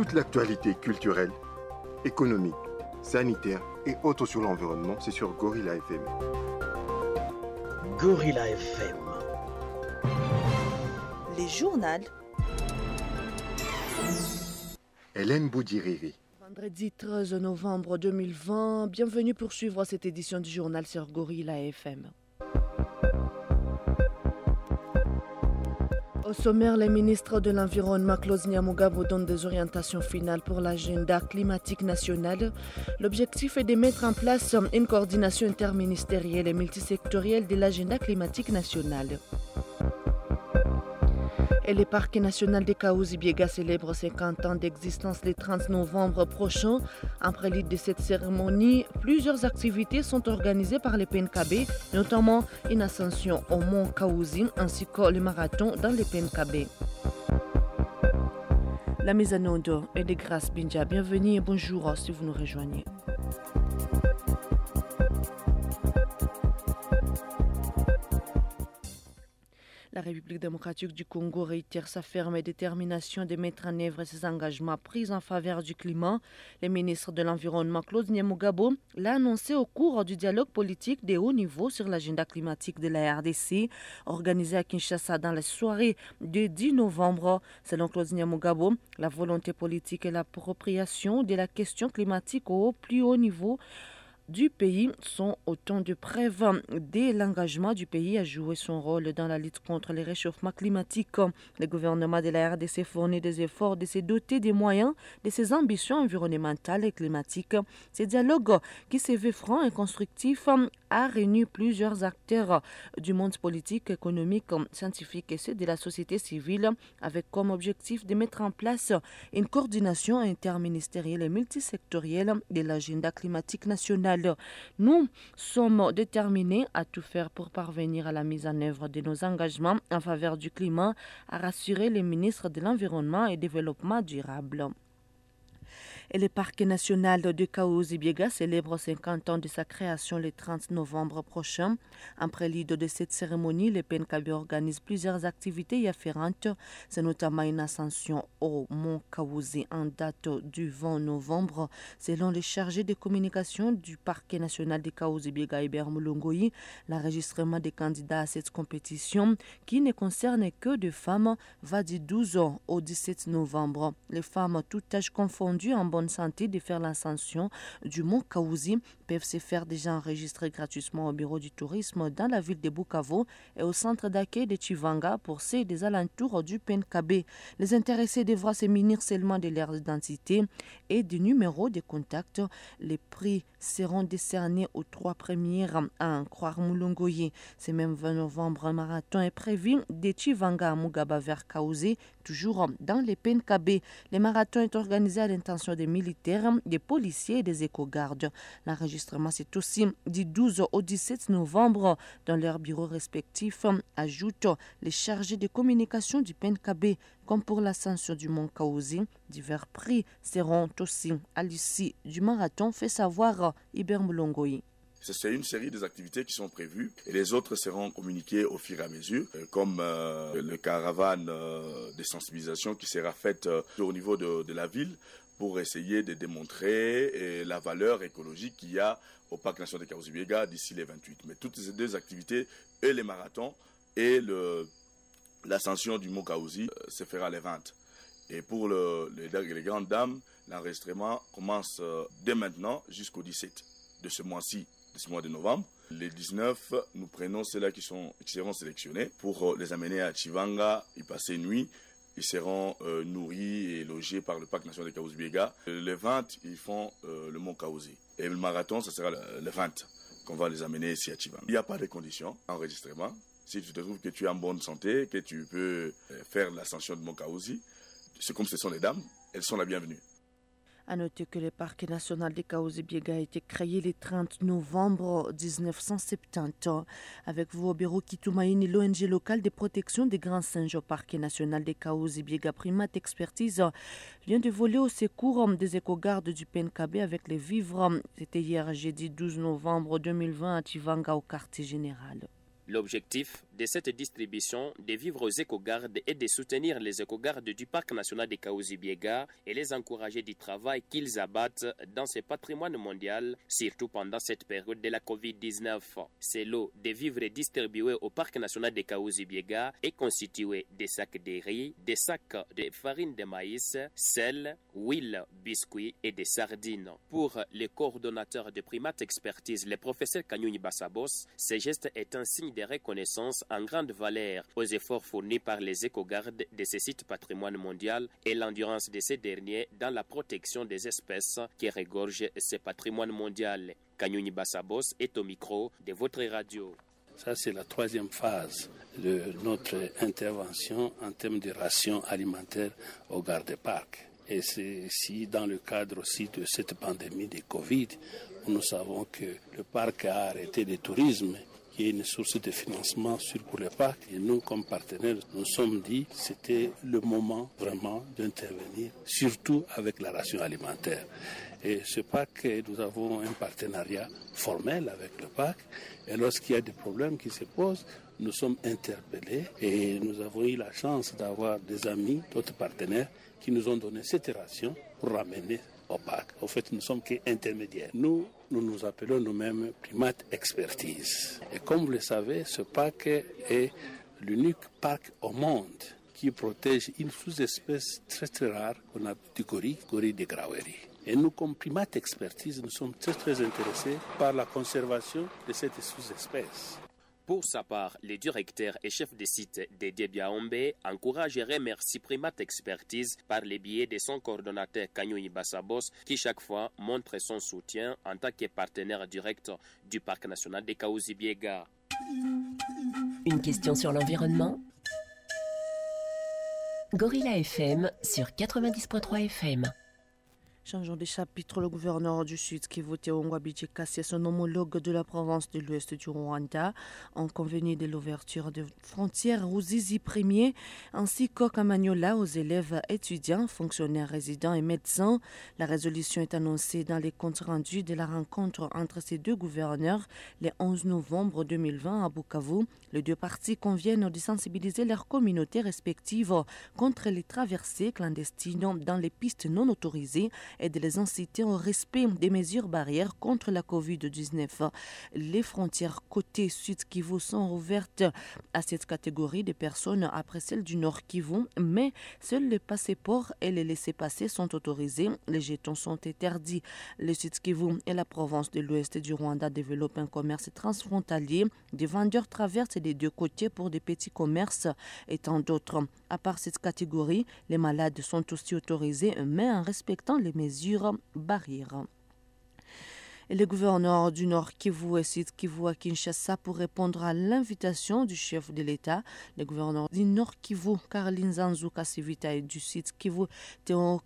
Toute l'actualité culturelle, économique, sanitaire et autres sur l'environnement, c'est sur Gorilla FM. Gorilla FM. Les journaux. Hélène Boudiriri. Vendredi 13 novembre 2020, bienvenue pour suivre cette édition du journal sur Gorilla FM. Au sommaire, les ministres de l'Environnement, Claude Niamugabo, donnent des orientations finales pour l'agenda climatique national. L'objectif est de mettre en place une coordination interministérielle et multisectorielle de l'agenda climatique national. Et le parc national de Kaouzi-Biega célèbre 50 ans d'existence le 30 novembre prochain. En prélude de cette cérémonie, plusieurs activités sont organisées par les PNKB, notamment une ascension au mont Kaouzi ainsi que le marathon dans les PNKB. La mise en onde est de Grâce Binja. Bienvenue et bonjour si vous nous rejoignez. La République démocratique du Congo réitère sa ferme détermination de mettre en œuvre ses engagements pris en faveur du climat. Le ministre de l'Environnement, Claude Niamugabo, l'a annoncé au cours du dialogue politique de haut niveau sur l'agenda climatique de la RDC, organisé à Kinshasa dans la soirée du 10 novembre. Selon Claude Niamugabo, la volonté politique et l'appropriation de la question climatique au plus haut niveau du pays sont autant de preuves de l'engagement du pays à jouer son rôle dans la lutte contre le réchauffement climatique. Le gouvernement de la RDC fournit des efforts de se doter des moyens de ses ambitions environnementales et climatiques. Ce dialogue, qui se veut franc et constructif, a réuni plusieurs acteurs du monde politique, économique, scientifique et ceux de la société civile avec comme objectif de mettre en place une coordination interministérielle et multisectorielle de l'agenda climatique national. Nous sommes déterminés à tout faire pour parvenir à la mise en œuvre de nos engagements en faveur du climat, a rassuré le ministre de l'Environnement et Développement durable. Et le parc national de Kaouzi-Biega célèbre 50 ans de sa création le 30 novembre prochain. En prélude de cette cérémonie, le PNKB organise plusieurs activités afférentes. C'est notamment une ascension au mont Kaouzi en date du 20 novembre. Selon les chargés de communication du parc national de Kaouzi-Biega Mulongoyi, l'enregistrement des candidats à cette compétition, qui ne concerne que des femmes, va du 12 au 17 novembre. Les femmes, tout âge confondu, en bonne santé de faire l'ascension du mont Kaouzi peuvent se faire déjà enregistrer gratuitement au bureau du tourisme dans la ville de Bukavu et au centre d'accueil de Chivanga pour ceux des alentours du PNKB. Les intéressés devront se munir seulement de leur identité et du numéro de contact. Les prix seront décernés aux trois premières à croire Moulongoye. Ce même 20 novembre, un marathon est prévu de Chivanga à Mugaba vers Kaouzi, toujours dans les PNKB. Le marathon est organisé à l'intention des militaires, des policiers et des éco-gardes. L'enregistrement, c'est aussi du 12 au 17 novembre dans leurs bureaux respectifs, ajoute les chargés de communication du PNKB. Comme pour l'ascension du mont Kaouzi, divers prix seront aussi à l'issue du marathon, fait savoir Iber Moulongoyi. C'est une série des activités qui sont prévues et les autres seront communiquées au fur et à mesure, comme euh, le caravane euh, de sensibilisation qui sera faite euh, au niveau de, la ville pour essayer de démontrer la valeur écologique qu'il y a au parc national de Kaouzi-Biega d'ici les 28. Mais toutes ces deux activités, et les marathons et l'ascension du mont Kaouzi, se fera les 20. Et pour le, les, grandes dames, l'enregistrement commence dès maintenant jusqu'au 17 de ce mois-ci de ce mois de novembre. Les 19, nous prenons ceux-là qui, qui seront sélectionnés pour les amener à Chivanga, y passer nuit. Ils seront euh, nourris et logés par le parc national de Kaouzbiega. Les 20, ils font euh, le mont Kaouzi. Et le marathon, ce sera le, le 20 qu'on va les amener ici à Chivanga. Il n'y a pas de conditions d'enregistrement. Si tu te trouves que tu es en bonne santé, que tu peux faire l'ascension de mont Kaouzi, c'est comme ce sont les dames, elles sont la bienvenue. À noter que le parc national de Kaouzi-Biega a été créé le 30 novembre 1970. Avec vous au bureau Kitoumaïni, l'ONG locale de protection des grands singes au parc national de Kaouzi-Biega Primate Expertise vient de voler au secours des éco-gardes du PNKB avec les vivres. C'était hier jeudi 12 novembre 2020 à Tivanga au quartier général. L'objectif de cette distribution de vivres aux éco-gardes et de soutenir les éco-gardes du Parc national de Kaouzi-Biega et les encourager du travail qu'ils abattent dans ce patrimoine mondial, surtout pendant cette période de la COVID-19. C'est l'eau de vivres distribués au Parc national de Kaouzi-Biega est constituée de sacs de riz, des sacs de farine de maïs, sel, huile, biscuits et des sardines. Pour les coordonnateurs de primates expertise, le professeur Kanyuni Bassabos, ce geste est un signe de reconnaissance en grande valeur aux efforts fournis par les éco-gardes de ces sites patrimoine mondial et l'endurance de ces derniers dans la protection des espèces qui regorgent ce patrimoine mondial. Kanyuni Bassabos est au micro de votre radio. Ça, c'est la troisième phase de notre intervention en termes de rations alimentaires au garde-parc. Et c'est ici, dans le cadre aussi de cette pandémie de Covid, où nous savons que le parc a arrêté le tourisme qui est une source de financement sur pour le parc. Et nous, comme partenaires, nous sommes dit c'était le moment vraiment d'intervenir, surtout avec la ration alimentaire. Et ce parc, nous avons un partenariat formel avec le parc. Et lorsqu'il y a des problèmes qui se posent, nous sommes interpellés et nous avons eu la chance d'avoir des amis, d'autres partenaires qui nous ont donné cette ration pour ramener au parc. En fait, nous sommes qu'intermédiaires. Nous, nous nous appelons nous-mêmes Primate Expertise. Et comme vous le savez, ce parc est l'unique parc au monde qui protège une sous-espèce très très rare qu'on a du gorille, gorille de Graweri. Et nous, comme Primate Expertise, nous sommes très très intéressés par la conservation de cette sous-espèce. Pour sa part, le directeur et chef de site de Debiaombe encourage et remercie Primate Expertise par les biais de son coordonnateur Kanyoui Bassabos qui chaque fois montre son soutien en tant que partenaire direct du Parc national de Kaouzi-Biega. Une question sur l'environnement? Gorilla FM sur 90.3 FM. Changeons de chapitre, le gouverneur du Sud qui votait au Ngwabidji Kassia, son homologue de la province de l'Ouest du Rwanda, en convenu de l'ouverture de frontières aux Zizi premiers, ainsi qu'au aux élèves étudiants, fonctionnaires résidents et médecins. La résolution est annoncée dans les comptes rendus de la rencontre entre ces deux gouverneurs le 11 novembre 2020 à Bukavu. Les deux parties conviennent de sensibiliser leurs communautés respectives contre les traversées clandestines dans les pistes non autorisées et de les inciter au respect des mesures barrières contre la COVID-19. Les frontières côté sud Kivu sont ouvertes à cette catégorie de personnes après celles du nord Kivu, mais seuls les passeports et les laissés-passer sont autorisés. Les jetons sont interdits. Le sud Kivu et la province de l'ouest du Rwanda développent un commerce transfrontalier. Des vendeurs traversent des deux côtés pour des petits commerces et tant d'autres. À part cette catégorie, les malades sont aussi autorisés, mais en respectant les mesures barrières. Le gouverneur du Nord Kivu et Sud Kivu à Kinshasa pour répondre à l'invitation du chef de l'État. Le gouverneur du Nord Kivu, Caroline Zanzou Kassivita et du Sud Kivu, Théo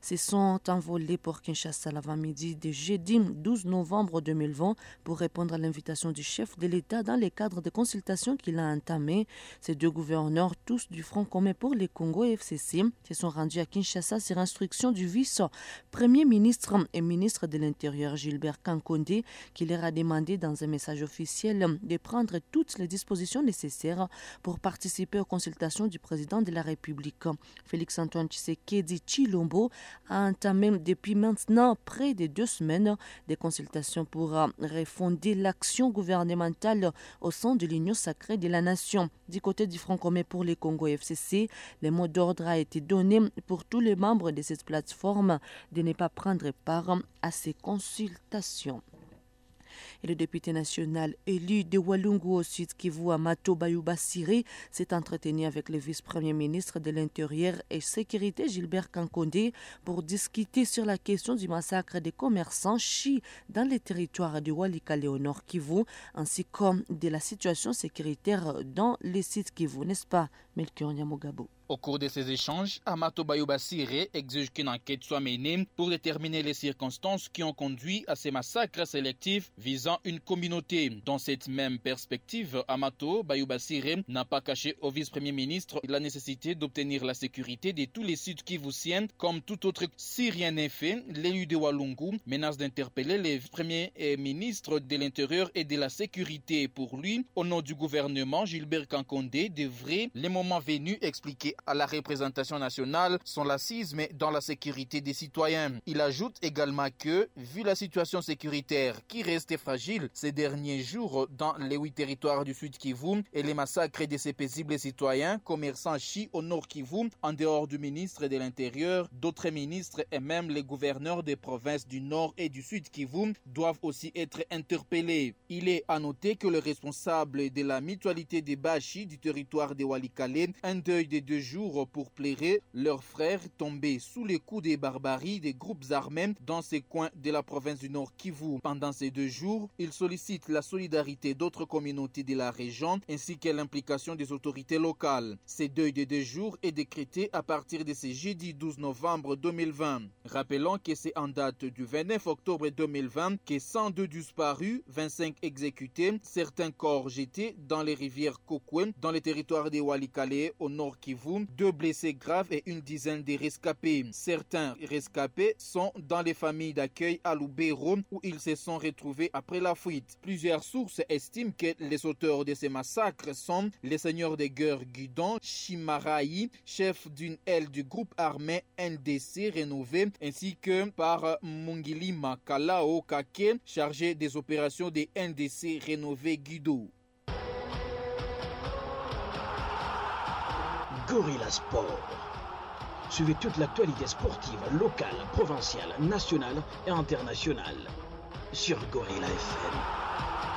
se sont envolés pour Kinshasa l'avant-midi de jeudi 12 novembre 2020 pour répondre à l'invitation du chef de l'État dans le cadre de consultations qu'il a entamées. Ces deux gouverneurs, tous du Front commun pour les Congo et FCC, se sont rendus à Kinshasa sur instruction du vice-premier ministre et ministre de l'Intérieur Gilbert Kankonde qui leur a demandé dans un message officiel de prendre toutes les dispositions nécessaires pour participer aux consultations du président de la République. Félix-Antoine Tshisekedi Chilombo a entamé depuis maintenant près de deux semaines des consultations pour refonder l'action gouvernementale au sein de l'Union sacrée de la nation. Du côté du Front commun pour les Congo FCC, le mot d'ordre a été donné pour tous les membres de cette plateforme de ne pas prendre part à ces consultations. Et le député national élu de Walungu au sud Kivu, Amato Bayouba Siri, s'est entretenu avec le vice-premier ministre de l'Intérieur et Sécurité, Gilbert Kankonde, pour discuter sur la question du massacre des commerçants chi dans les territoires de Walikale au nord Kivu, ainsi que de la situation sécuritaire dans les sites Kivu, n'est-ce pas, Melchior Nyamogabo? Au cours de ces échanges, Amato Bayouba exige qu'une enquête soit menée pour déterminer les circonstances qui ont conduit à ces massacres sélectifs visant une communauté. Dans cette même perspective, Amato Bayouba n'a pas caché au vice-premier ministre la nécessité d'obtenir la sécurité de tous les sites kivusiens comme tout autre si rien n'est fait. L'élu de Walungu menace d'interpeller les premiers ministres de l'Intérieur et de la Sécurité. Pour lui, au nom du gouvernement, Gilbert Kankondé devrait, les moments venus, expliquer à la représentation nationale son lacisme dans la sécurité des citoyens. Il ajoute également que, vu la situation sécuritaire qui reste fragile ces derniers jours dans les huit territoires du Sud Kivu et les massacres de ces paisibles citoyens, commerçants chi au Nord Kivu, en dehors du ministre de l'Intérieur, d'autres ministres et même les gouverneurs des provinces du Nord et du Sud Kivu doivent aussi être interpellés. Il est à noter que le responsable de la mutualité des Bachi du territoire de Walikale, un deuil de deux jours pour plairer leurs frères tombés sous les coups des barbaries des groupes armés dans ces coins de la province du Nord Kivu. Pendant ces deux jours, il sollicite la solidarité d'autres communautés de la région ainsi que l'implication des autorités locales. Ce deuil de deux jours est décrété à partir de ce jeudi 12 novembre 2020. Rappelons que c'est en date du 29 octobre 2020 que 102 disparus, 25 exécutés, certains corps jetés dans les rivières Kokwen, dans les territoires de Walikale au nord Kivu, deux blessés graves et une dizaine de rescapés. Certains rescapés sont dans les familles d'accueil à Lubero où ils se sont retrouvés après la fuite. Plusieurs sources estiment que les auteurs de ces massacres sont les seigneurs des guerres Guidon Shimaraï, chef d'une aile du groupe armé NDC rénové, ainsi que par Mungilima Kalao Kake, chargé des opérations des NDC rénové Guido. Gorilla Sport. Suivez toute l'actualité sportive locale, provinciale, nationale et internationale sur Gorilla FM.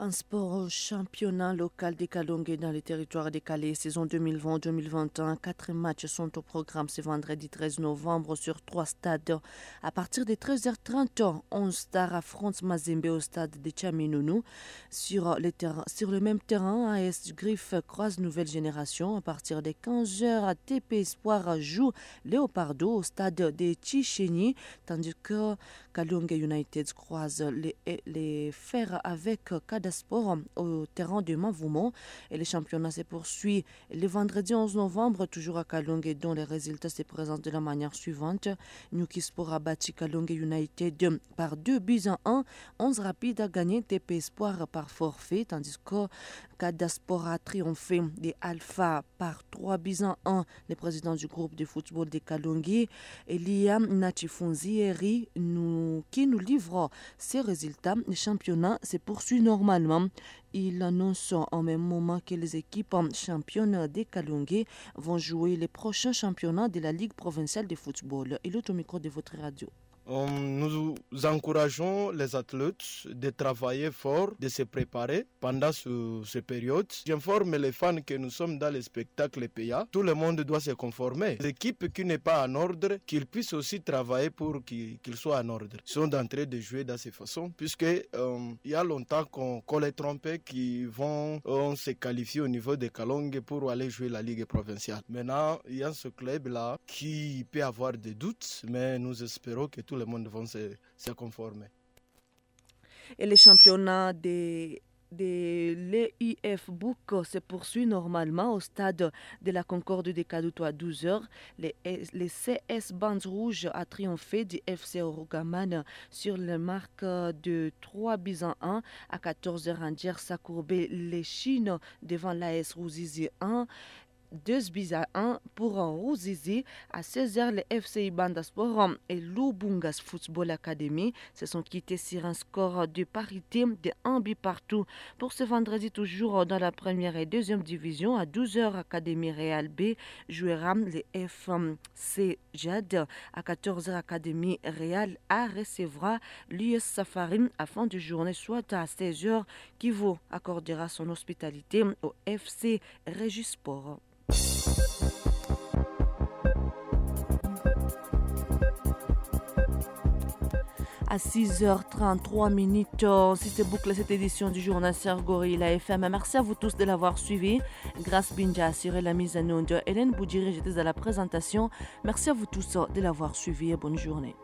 Un sport championnat local des Kalongue dans les territoires décalés, saison 2020-2021. Quatre matchs sont au programme ce vendredi 13 novembre sur trois stades. À partir de 13h30, 11 stars affrontent Mazembe au stade de Chaminounou. Sur, le même terrain, AS Griff croise Nouvelle Génération. À partir de 15h, TP Espoir joue Léopardo au stade de Chicheni, tandis que Kalongue United croise les, les fers avec Kada sport au terrain de Mavoumont. Et le championnat se poursuit le vendredi 11 novembre, toujours à Kalongue, dont les résultats se présentent de la manière suivante. Nuki Sport a battu Kalongue United par 2 buts à 1. 11 rapides a gagné TP Espoir par forfait, tandis que Kadasport a triomphé des Alpha par 3 buts à 1. Le président du groupe de football de Kalongue, Elia Nachifunzieri, nous, qui nous livre ces résultats. Le championnat se poursuit il annonce en même moment que les équipes championnes des Kalungi vont jouer les prochains championnats de la Ligue provinciale de football. Il est au micro de votre radio. Euh, encourageons les athlètes de travailler fort, de se préparer pendant ce, période. J'informe les fans que nous sommes dans le spectacle PA. Tout le monde doit se conformer. L'équipe qui n'est pas en ordre, qu'ils puissent aussi travailler pour qu'ils soient en ordre. Ils sont en train de jouer de cette façon, puisque euh, il y a longtemps qu'on les trompait qui vont euh, se qualifier au niveau de Kalong pour aller jouer la Ligue provinciale. Maintenant, il y a ce club-là qui peut avoir des doutes, mais nous espérons que tout le monde va se, se conformer. Et les championnats des de l'EIF Book se poursuit normalement au stade de la Concorde de Kaduto à 12h. Les, les CS Bandes Rouges a triomphé du FC Orogaman sur le marque de 3 buts 1 à 14h. Andier s'est courbé les Chines devant l'AS Rouzizi 1. 2 buts à 1 pour Rouzizi. À 16h, les FC Bandasport et Lubungas Football Academy se sont quittés sur un score de parité de 1 but partout. Pour ce vendredi, toujours dans la première et deuxième division, à 12h, Académie Real B jouera les FC Jad. À 14h, Académie Real A recevra l'US Safari à fin de journée, soit à 16h, qui vous accordera son hospitalité au FC Régisport. À 6h33 minutes. Si c'est bouclé cette édition du journal Sergori la FM, merci à vous tous de l'avoir suivi. Grâce Binja a assuré la mise en onde. Hélène Boudiri, j'étais à la présentation. Merci à vous tous de l'avoir suivi et bonne journée.